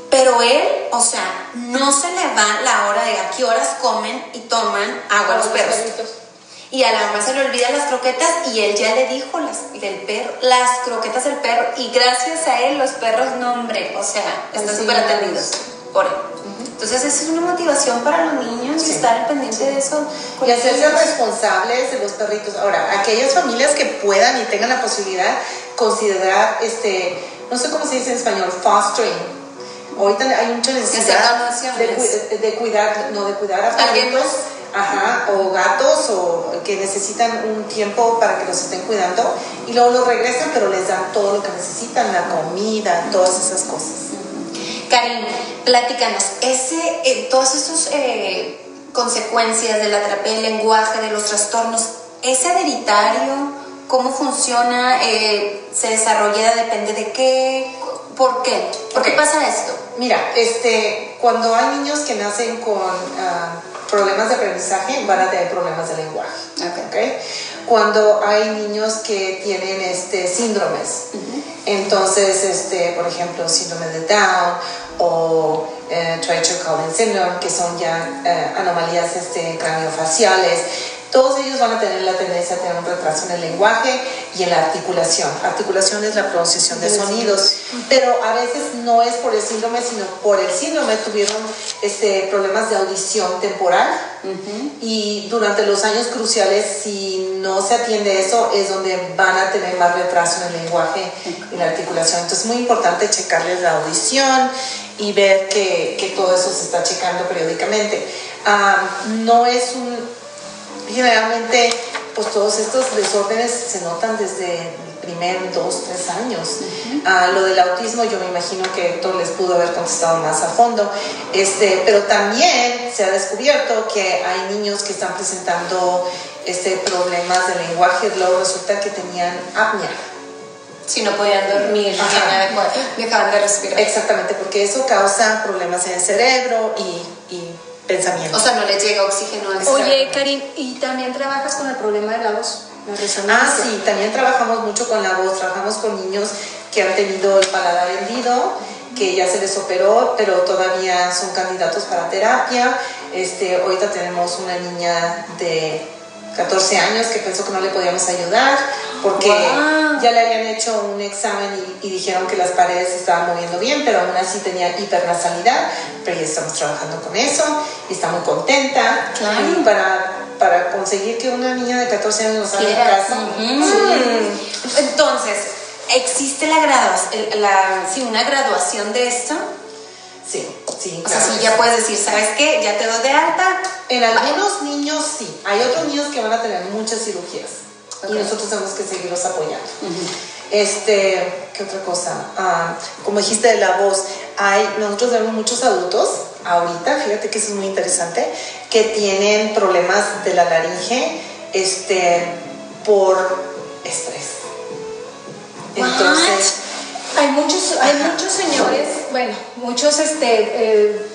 pero él, o sea, no se le va la hora de a qué horas comen y toman agua a los perros. Y a la mamá se le olvidan las croquetas y él ya le dijo las del perro, las croquetas del perro y gracias a él los perros, no hombre, o sea, están súper atendidos por él. Entonces, esa es una motivación para los niños estar pendiente de eso. Y hacerse responsables de los perritos. Ahora, aquellas familias que puedan y tengan la posibilidad, considerar, este, no sé cómo se dice en español, fostering Ahorita hay mucha necesidad de, de, cuidar, no, de cuidar a perritos, ajá, o gatos, o que necesitan un tiempo para que los estén cuidando, y luego los regresan, pero les dan todo lo que necesitan, la comida, todas esas cosas. Karim, platícanos, ese, eh, todas esas eh, consecuencias de la terapia del lenguaje, de los trastornos, ¿es hereditario? ¿Cómo funciona? Eh, ¿Se desarrolla? ¿Depende de qué? ¿Por qué? ¿Por qué pasa esto? Mira, este, cuando hay niños que nacen con ah, problemas de aprendizaje, van a tener problemas de lenguaje. Okay. Cuando hay niños que tienen este, síndromes, entonces, este, por ejemplo, síndrome de Down o eh, Collins syndrome, que son ya eh, anomalías este, craniofaciales, todos ellos van a tener la tendencia a tener un retraso en el lenguaje y en la articulación. Articulación es la pronunciación de sonidos, pero a veces no es por el síndrome, sino por el síndrome tuvieron este, problemas de audición temporal. Y durante los años cruciales, si no se atiende eso, es donde van a tener más retraso en el lenguaje y la articulación. Entonces es muy importante checarles la audición y ver que, que todo eso se está checando periódicamente. Ah, no es un generalmente pues todos estos desórdenes se notan desde el primer dos, tres años. Ah, lo del autismo yo me imagino que Héctor les pudo haber contestado más a fondo, este, pero también se ha descubierto que hay niños que están presentando este, problemas de lenguaje, luego resulta que tenían apnea. Si no podían dormir, dejaban de respirar. Exactamente, porque eso causa problemas en el cerebro y, y pensamiento. O sea, no les llega oxígeno al Oye, Karin, ¿y también trabajas con el problema de la voz? ah, sí, también trabajamos mucho con la voz, trabajamos con niños que han tenido el paladar hendido, que ya se les operó, pero todavía son candidatos para terapia. Este, ahorita tenemos una niña de 14 años que pensó que no le podíamos ayudar porque ya le habían hecho un examen y, dijeron que las paredes se estaban moviendo bien, pero aún así tenía hipernasalidad, pero ya estamos trabajando con eso y está muy contenta. Y para, para conseguir que una niña de 14 años nos haga caso. Entonces, ¿existe la graduación, la, sí, una graduación de esto? Sí, sí. O sea, si ya puedes decir, ¿sabes qué? Ya te doy de alta. En algunos niños sí. Hay otros niños que van a tener muchas cirugías. Y nosotros tenemos que seguirlos apoyando. Este, ¿qué otra cosa? Ah, como dijiste de la voz, hay, nosotros vemos muchos adultos ahorita, fíjate que eso es muy interesante, que tienen problemas de la laringe este, por estrés. Entonces, hay muchos, hay muchos señores, bueno, muchos este, eh,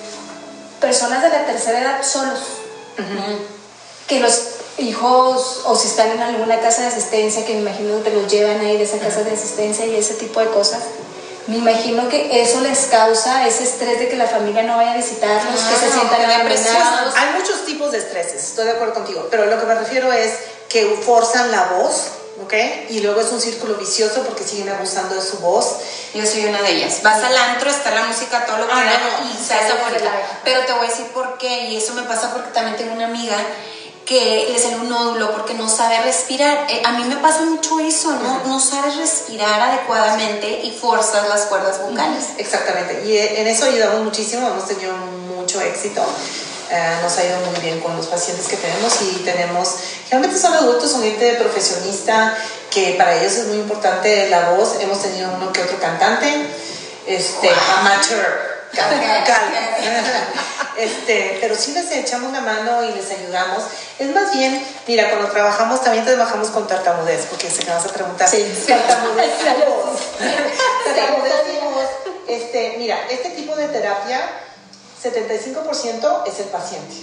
personas de la tercera edad solos, que los hijos o si están en alguna casa de asistencia, que me imagino que los llevan ahí de esa casa de asistencia y ese tipo de cosas. Me imagino que eso les causa ese estrés de que la familia no vaya a visitarlos, que se sientan abandonados. Hay muchos tipos de estreses, estoy de acuerdo contigo, pero lo que me refiero es que forzan la voz ¿ok? Y luego es un círculo vicioso porque siguen abusando de su voz. Yo soy una de ellas. Vas al antro, está la música, todo lo que ah, y sale música. Pero te voy a decir por qué, y eso me pasa porque también tengo una amiga que le sale un nódulo porque no sabe respirar. Eh, a mí me pasa mucho eso, ¿no? No sabes respirar adecuadamente y forzas las cuerdas vocales. Exactamente, y eh, en eso ayudamos muchísimo, hemos tenido mucho éxito. Eh, nos ha ido muy bien con los pacientes que tenemos y tenemos, generalmente son adultos, son gente profesionista, que para ellos es muy importante la voz. Hemos tenido uno que otro cantante, este, amateur, (laughs) este, pero sí les echamos una mano y les ayudamos. Es más bien, mira, cuando trabajamos también trabajamos con tartamudez, porque se me vas a preguntar. Sí, tartamudez (laughs) tartamudez Este, mira, este tipo de terapia 75% es el paciente,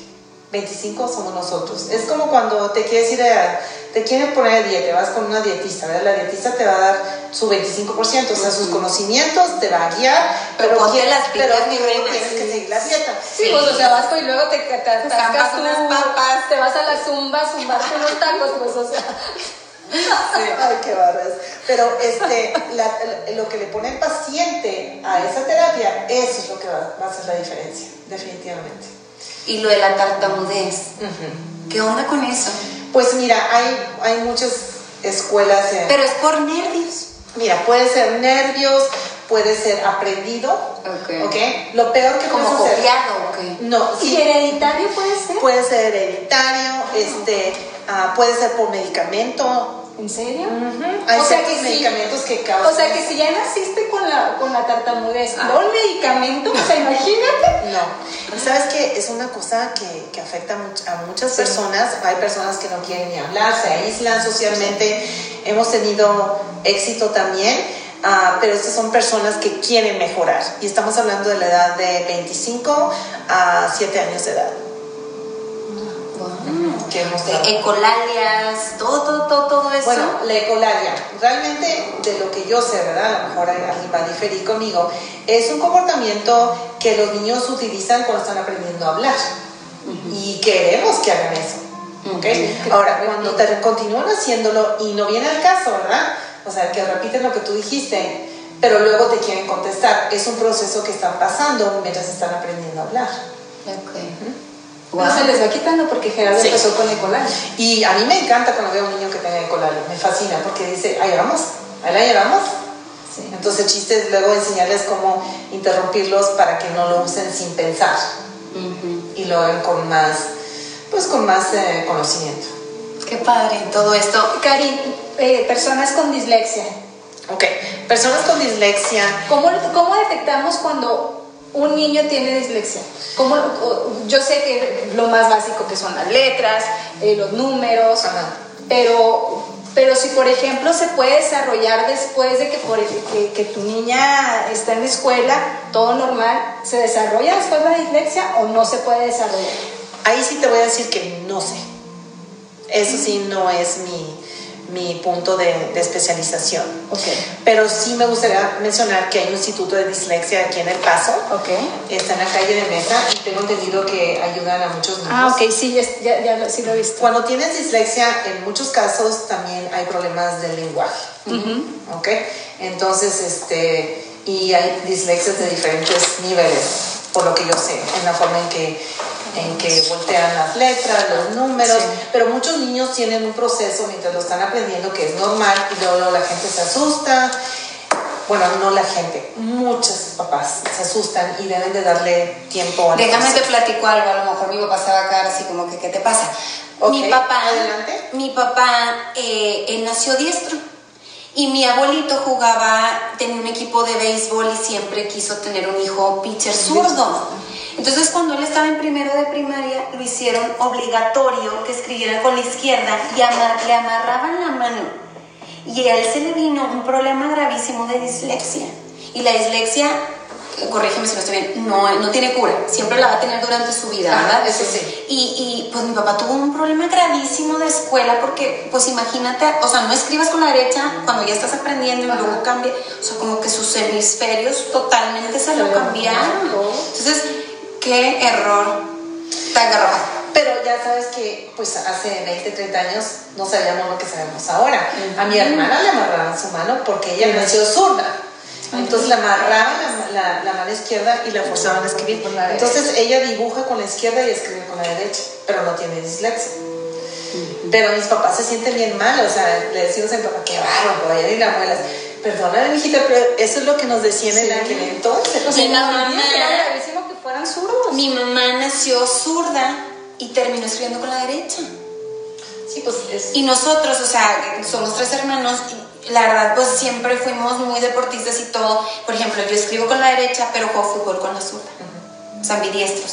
25% somos nosotros. Es como cuando te quieres ir a, te quieren poner dieta, vas con una dietista, ¿verdad? La dietista te va a dar su 25%, o sea, sus conocimientos, te va a guiar, pero, pero, las pero tienes que seguir la dieta. Sí, pues, o sea, vas y luego te, te, te, unas papas, te vas a la zumba, zumbarte unos tacos, pues, o sea... (laughs) Ay, qué barras. Pero este, lo que le pone el paciente a esa terapia, eso es lo que va, a hacer la diferencia, definitivamente. Y lo de la tartamudez, ¿qué onda con eso? Pues mira, hay, hay muchas escuelas. Pero es por nervios. Mira, puede ser nervios, puede ser aprendido, Ok. ¿ok? Lo peor que Como puede suceder- copiado, ok. No, ¿Y sí, hereditario puede ser? puede ser hereditario, este, ah, puede ser por medicamento. ¿En serio? Hay O sea que sí. medicamentos que causan. O sea que si ya naciste con la, con la tartamudez, Ah. no el medicamento, o sea, imagínate. (laughs) No. Sabes que es una cosa que, que afecta a muchas personas. Hay personas que no quieren ni hablar, se aíslan socialmente. Hemos tenido éxito también, ah, pero estas son personas que quieren mejorar. Y estamos hablando de la edad de 25 a 7 años de edad. Wow. Que hemos De ecolalias, todo, todo, todo, todo eso. Bueno, la ecolalia, realmente de lo que yo sé, ¿verdad? A lo mejor alguien va a diferir conmigo, es un comportamiento que los niños utilizan cuando están aprendiendo a hablar. Y queremos que hagan eso. ¿ok? Ahora, cuando te continúan haciéndolo y no viene al caso, ¿verdad? O sea, que repiten lo que tú dijiste, pero luego te quieren contestar. Es un proceso que están pasando mientras están aprendiendo a hablar. No se les va quitando porque Gerardo Sí. empezó con Ecolal. Y a mí me encanta cuando veo a un niño que tenga ecolalia, me fascina porque dice, ahí vamos, ahí la llevamos. Sí. Entonces el chiste es luego enseñarles cómo interrumpirlos para que no lo usen sin pensar Ujú. y lo hagan con más, pues con más eh, conocimiento. Qué padre todo esto. Cari, eh, personas con dislexia. Ok, personas con dislexia, ¿Cómo, ¿Cómo detectamos cuando un niño tiene dislexia? ¿Cómo, yo sé que lo más básico que son las letras, eh, los números, Ajá. pero, pero si por ejemplo se puede desarrollar después de que, por, que, que tu niña está en la escuela, todo normal, ¿se desarrolla después la dislexia o no se puede desarrollar? ahí sí te voy a decir que no sé. Eso sí no es mi, mi punto de, de especialización. Ok. Pero sí me gustaría mencionar que hay un instituto de dislexia aquí en El Paso. Ok. Está en la calle de Mesa y tengo entendido que ayudan a muchos niños. Ah, ok, sí, ya, ya, sí lo he visto. Cuando tienes dislexia, en muchos casos también hay problemas del lenguaje. ¿Ok? Entonces, este, y hay dislexias de diferentes niveles, por lo que yo sé, en la forma en que, en que voltean las letras, los números, Sí. pero muchos niños tienen un proceso mientras lo están aprendiendo que es normal y luego, la gente se asusta. Bueno, no la gente, muchos papás se asustan y deben de darle tiempo al Déjame te platico algo, a lo mejor mi papá se va a quedar así como que, ¿qué te pasa? Ok, mi papá, adelante. mi papá, eh, él nació diestro y mi abuelito jugaba, tenía un equipo de béisbol y siempre quiso tener un hijo pitcher zurdo. Entonces cuando él estaba en primero de primaria, lo hicieron obligatorio que escribiera con la izquierda y amar- le amarraban la mano. Y a él se le vino un problema gravísimo de dislexia. Y la dislexia, corrígeme si no estoy bien, no, no tiene cura. Siempre la va a tener durante su vida, Ajá, ¿verdad? sí. Y, y, pues mi papá tuvo un problema gravísimo de escuela porque, pues imagínate, o sea, no escribas con la derecha cuando ya estás aprendiendo y luego cambia, o sea, como que sus hemisferios totalmente se lo cambiaron. Entonces, qué error tan garrafal. Pero ya sabes que pues hace 20, 30 años no sabíamos lo que sabemos ahora. A mi hermana le amarraban su mano porque ella nació zurda. Entonces la amarraban la, la- la mano izquierda y la forzaban a escribir. Con la Entonces ella dibuja con la izquierda y escribe con la derecha, pero no tiene dislexia. Pero mis papás se sienten bien mal, o sea, le decimos a mi papá, qué bárbaro, vaya y la abuela, perdóname, mijita, pero eso es lo que nos decían en aquel entonces. Mi mamá- vida era gravísimo que fueran zurdos. Mi mamá nació zurda y terminó escribiendo con la derecha. Sí, pues es... Y nosotros, o sea, somos tres hermanos, y la verdad, pues siempre fuimos muy deportistas y todo. Por ejemplo, yo escribo con la derecha, pero juego fútbol con la zurda. O sea, ambidiestros.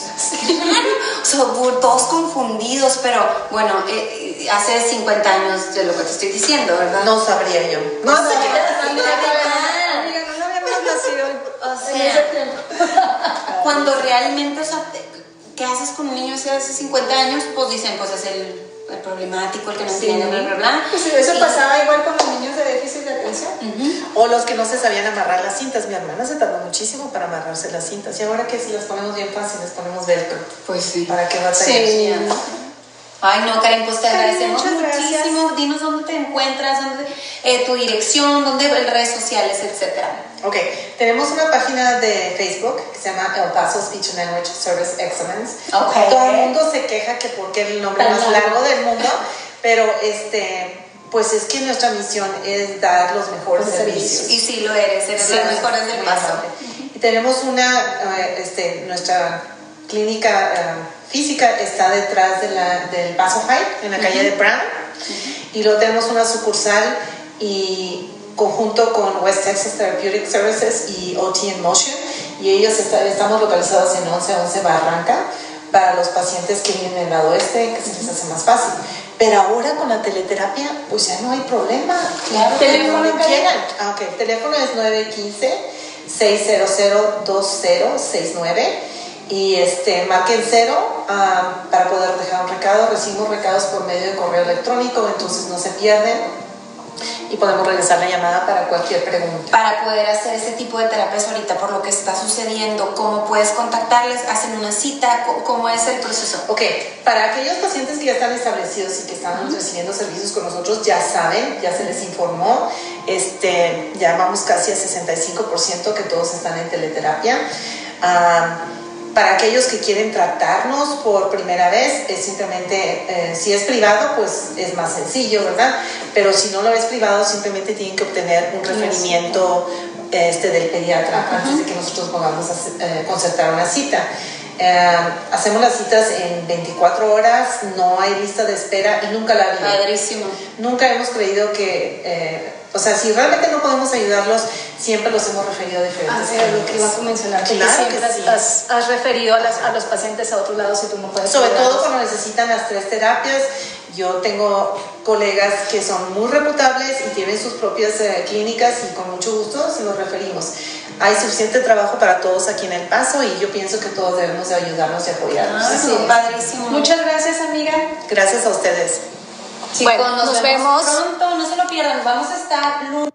o sea, todos confundidos, pero bueno, eh, eh, hace 50 años de lo que te estoy diciendo, ¿verdad? No sabría yo. No No, sabría. amiga, verdad. amiga, no habíamos nacido O sea, cuando realmente, o sea, ¿qué haces con un niño hace 50 años? Pues dicen, pues es el, el problemático, el que no entiende, bla, bla, bla. Pues eso Y- pasaba igual con los niños de déficit de atención. O los que no se sabían amarrar las cintas. Mi hermana se tardó muchísimo para amarrarse las cintas. Y ahora que si las ponemos bien fácil, les ponemos velcro. Pues sí. ¿Para qué batallar? Sí. Ay, no, Karen, pues te Karen, agradecemos gracias. muchísimo. Dinos dónde te encuentras, dónde, eh, tu dirección, dónde, redes sociales, etcétera. Ok, tenemos una página de Facebook que se llama El Paso Speech and Language Service Excellence. Ok. Todo el mundo se queja que porque es el nombre más largo. del mundo, pero este pues es que nuestra misión es dar los mejores Los servicios. servicios. Y sí lo eres, eres Sí, las mejores del paso. Y tenemos una, eh, este, nuestra clínica eh, física está detrás de la, del Paso High, en la calle de Brown. Y luego tenemos una sucursal y conjunto con West Texas Therapeutic Services y OT in Motion. Y ellos está- estamos localizados en 1111 Barranca para los pacientes que viven en el lado oeste, que se les hace más fácil. Pero ahora con la teleterapia, pues ya no hay problema. Claro. Teléfono ¿Teléfono, donde quieran. Ah, ok. El teléfono es 915-600-2069 y este, marquen cero ah, para poder dejar un recado. Recibimos recados por medio de correo electrónico, entonces no se pierden y podemos regresar la llamada para cualquier pregunta. Para poder hacer ese tipo de terapias ahorita por lo que está sucediendo, ¿cómo puedes contactarles? ¿Hacen una cita? ¿Cómo- ¿Cómo es el proceso? Ok, para aquellos pacientes que ya están establecidos y que están recibiendo servicios con nosotros, ya saben, ya se les informó, este, ya vamos casi a 65% que todos están en teleterapia. Ah, para aquellos que quieren tratarnos por primera vez, es simplemente, eh, si es privado, pues es más sencillo, ¿verdad? Pero si no lo es privado, simplemente tienen que obtener un referimiento este, del pediatra antes de que nosotros podamos eh, concertar una cita. Eh, hacemos las citas en 24 horas, no hay lista de espera y nunca la ha. Padrísimo. Nunca hemos creído que, eh, o sea, si realmente no podemos ayudarlos, siempre los hemos referido a diferentes Ah, sí, lo que iba a mencionar, Claro que siempre sí. has, has referido a, las- a los pacientes a otros lados y tú no puedes Sobre todo cuando necesitan las tres terapias. Yo tengo colegas que son muy reputables y tienen sus propias eh, clínicas y con mucho gusto se los referimos. Hay suficiente trabajo para todos aquí en El Paso y yo pienso que todos debemos de ayudarnos y apoyarnos. Ah, es. padrísimo. Muchas gracias, amiga. Gracias a ustedes. Chicos, Bueno, nos, nos vemos vemos. pronto, no se lo pierdan. Vamos a estar lunes.